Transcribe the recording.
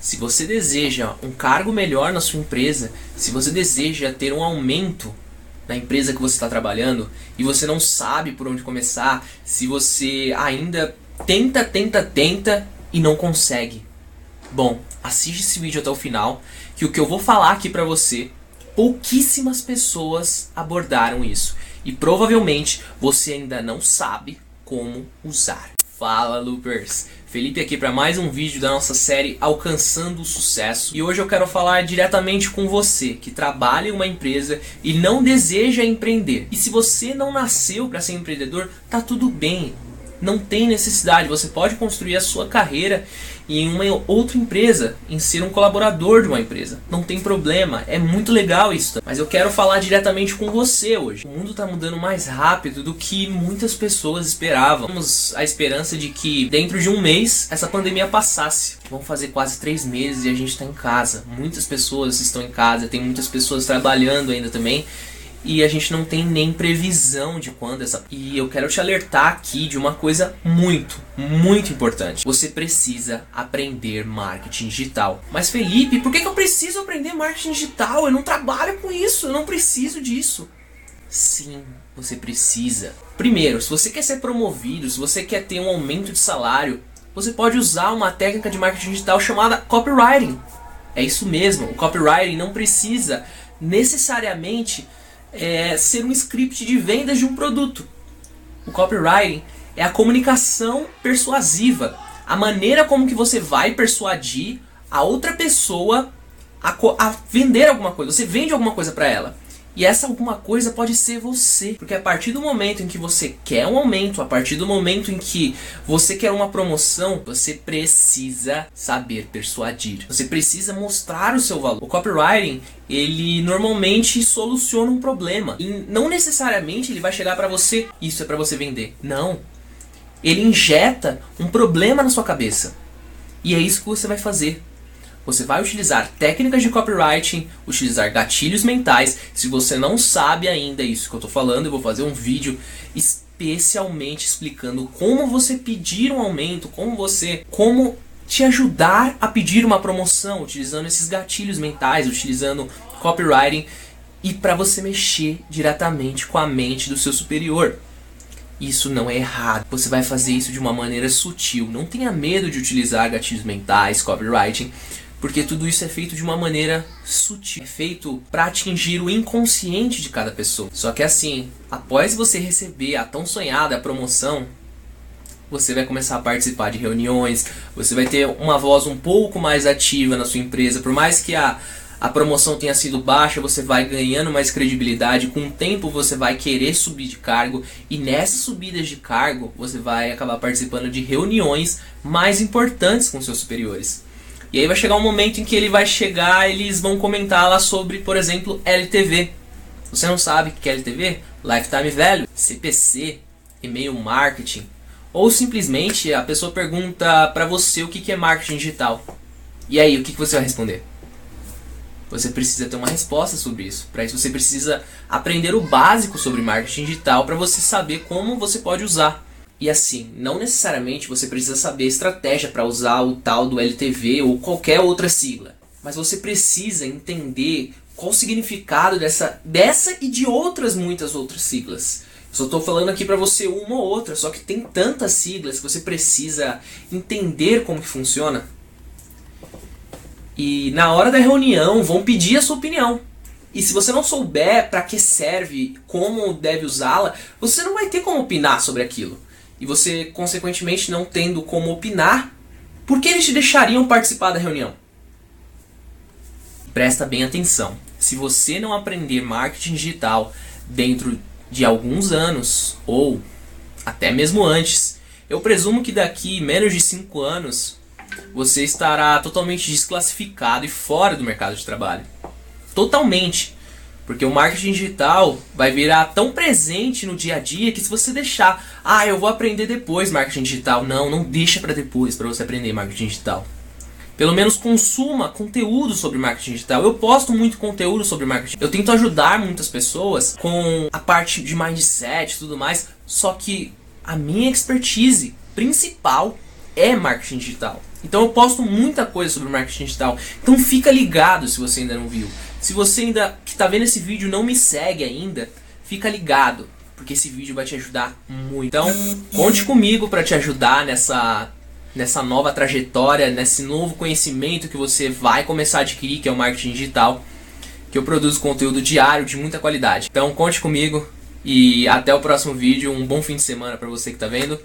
Se você deseja um cargo melhor na sua empresa, se você deseja ter um aumento na empresa que você está trabalhando e você não sabe por onde começar, se você ainda tenta, tenta, tenta e não consegue. Bom, assiste esse vídeo até o final, que o que eu vou falar aqui pra você, pouquíssimas pessoas abordaram isso. E provavelmente você ainda não sabe como usar. Fala Loopers! Felipe aqui para mais um vídeo da nossa série Alcançando o Sucesso. E hoje eu quero falar diretamente com você que trabalha em uma empresa e não deseja empreender. E se você não nasceu para ser empreendedor, tá tudo bem não tem necessidade. Você pode construir a sua carreira em uma outra empresa, em ser um colaborador de uma empresa. Não tem problema, é muito legal isso. Mas eu quero falar diretamente com você hoje. O mundo está mudando mais rápido do que muitas pessoas esperavam. Temos a esperança de que dentro de um mês essa pandemia passasse. Vão fazer quase três meses e a gente está em casa. Muitas pessoas estão em casa, tem muitas pessoas trabalhando ainda também e a gente não tem nem previsão de quando essa. E eu quero te alertar aqui de uma coisa muito, muito importante. Você precisa aprender marketing digital. Mas Felipe, por que, eu preciso aprender marketing digital? Eu não trabalho com isso, eu não preciso disso. Sim, você precisa. Primeiro, se você quer ser promovido, se você quer ter um aumento de salário, você pode usar uma técnica de marketing digital chamada copywriting. É isso mesmo, o copywriting não precisa necessariamente é, ser um script de vendas de um produto. O copywriting é a comunicação persuasiva, a maneira como que você vai persuadir a outra pessoa a, a vender alguma coisa. Você vende alguma coisa para ela. E essa alguma coisa pode ser você. Porque a partir do momento em que você quer um aumento, a partir do momento em que você quer uma promoção, você precisa saber persuadir. Você precisa mostrar o seu valor. O copywriting, ele normalmente soluciona um problema. E não necessariamente ele vai chegar para você, isso é para você vender. Não. Ele injeta um problema na sua cabeça. E é isso que você vai fazer. Você vai utilizar técnicas de copywriting, utilizar gatilhos mentais. Se você não sabe ainda isso que eu estou falando, eu vou fazer um vídeo especialmente explicando como você pedir um aumento, como você, como te ajudar a pedir uma promoção, utilizando esses gatilhos mentais, utilizando copywriting e para você mexer diretamente com a mente do seu superior. Isso não é errado. Você vai fazer isso de uma maneira sutil. Não tenha medo de utilizar gatilhos mentais, copywriting, porque tudo isso é feito de uma maneira sutil, é feito para atingir o inconsciente de cada pessoa. Só que assim, após você receber a tão sonhada promoção, você vai começar a participar de reuniões, você vai ter uma voz um pouco mais ativa na sua empresa, por mais que a a promoção tenha sido baixa, você vai ganhando mais credibilidade, com o tempo você vai querer subir de cargo e nessas subidas de cargo você vai acabar participando de reuniões mais importantes com seus superiores. E aí vai chegar um momento em que ele vai chegar, eles vão comentar lá sobre, por exemplo, LTV. Você não sabe o que é LTV? Lifetime Value, CPC, e-mail marketing. Ou simplesmente a pessoa pergunta para você o que é marketing digital. E aí, o que você vai responder? Você precisa ter uma resposta sobre isso. Para isso você precisa aprender o básico sobre marketing digital para você saber como você pode usar. E assim, não necessariamente você precisa saber estratégia para usar o tal do LTV ou qualquer outra sigla, mas você precisa entender qual o significado dessa, dessa e de outras muitas outras siglas. Só estou falando aqui para você uma ou outra, só que tem tantas siglas que você precisa entender como que funciona. E na hora da reunião vão pedir a sua opinião. E se você não souber para que serve, como deve usá-la, você não vai ter como opinar sobre aquilo e você, consequentemente, não tendo como opinar, por que eles te deixariam participar da reunião? Presta bem atenção. Se você não aprender marketing digital dentro de alguns anos, ou até mesmo antes, eu presumo que daqui menos de 5 anos você estará totalmente desclassificado e fora do mercado de trabalho. Totalmente. Porque o marketing digital vai virar tão presente no dia a dia que se você deixar, ah, eu vou aprender depois marketing digital, não, não deixa para depois para você aprender marketing digital. Pelo menos consuma conteúdo sobre marketing digital. Eu posto muito conteúdo sobre marketing. Eu tento ajudar muitas pessoas com a parte de mindset e tudo mais, só que a minha expertise principal é marketing digital. Então eu posto muita coisa sobre marketing digital. Então fica ligado se você ainda não viu. Se você ainda que está vendo esse vídeo não me segue ainda, fica ligado, porque esse vídeo vai te ajudar muito. Então, conte comigo para te ajudar nessa nessa nova trajetória, nesse novo conhecimento que você vai começar a adquirir, que é o marketing digital, que eu produzo conteúdo diário de muita qualidade. Então, conte comigo e até o próximo vídeo. Um bom fim de semana para você que está vendo.